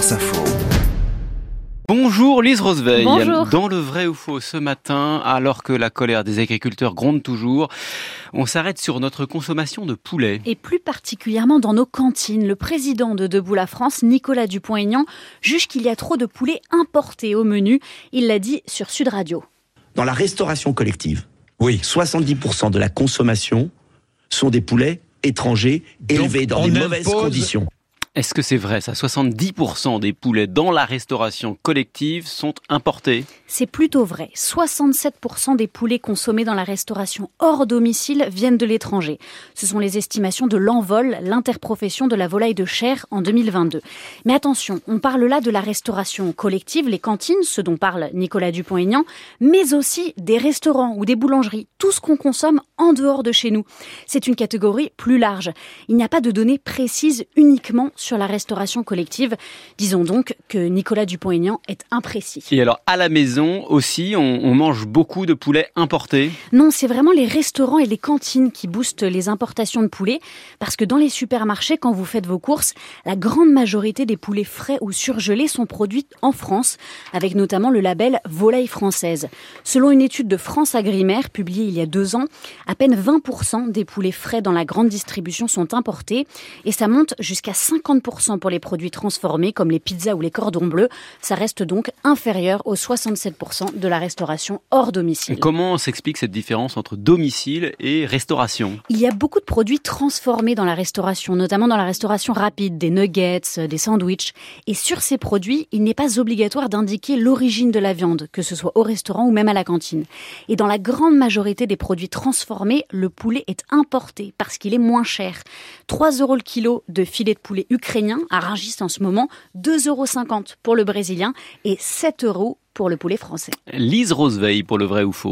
France Info. Bonjour Lise Roseveil. Bonjour. Dans le vrai ou faux ce matin, alors que la colère des agriculteurs gronde toujours, on s'arrête sur notre consommation de poulet. Et plus particulièrement dans nos cantines. Le président de Debout la France, Nicolas Dupont-Aignan, juge qu'il y a trop de poulets importés au menu. Il l'a dit sur Sud Radio. Dans la restauration collective, oui. 70% de la consommation sont des poulets étrangers élevés dans des mauvaises conditions. Est-ce que c'est vrai? Ça 70% des poulets dans la restauration collective sont importés? C'est plutôt vrai. 67% des poulets consommés dans la restauration hors domicile viennent de l'étranger. Ce sont les estimations de l'envol, l'interprofession de la volaille de chair en 2022. Mais attention, on parle là de la restauration collective, les cantines, ce dont parle Nicolas Dupont-Aignan, mais aussi des restaurants ou des boulangeries, tout ce qu'on consomme en dehors de chez nous. C'est une catégorie plus large. Il n'y a pas de données précises uniquement sur la restauration collective. Disons donc que Nicolas Dupont-Aignan est imprécis. Et alors à la maison aussi, on, mange beaucoup de poulets importés. Non, c'est vraiment les restaurants et les cantines qui boostent les importations de poulets, parce que dans les supermarchés, quand vous faites vos courses, la grande majorité des poulets frais ou surgelés sont produits en France, avec notamment le label Volaille française. Selon une étude de France Agrimaire publiée il y a deux ans, à peine 20% des poulets frais dans la grande distribution sont importés, et ça monte jusqu'à 50% pour les produits transformés comme les pizzas ou les cordons bleus. Ça reste donc inférieur aux 67% de la restauration hors domicile. Comment s'explique cette différence entre domicile et restauration? Il y a beaucoup de produits transformés dans la restauration, notamment dans la restauration rapide, des nuggets, euh, des sandwichs. Et sur ces produits, il n'est pas obligatoire d'indiquer l'origine de la viande, que ce soit au restaurant ou même à la cantine. Et dans la grande majorité des produits transformés, le poulet est importé parce qu'il est moins cher. 3 euros le kilo de filet de poulet ukrainien à Rungis en ce moment, 2,50 euros pour le brésilien et 7 euros pour le poulet français. Lise Roseveil pour le vrai ou faux?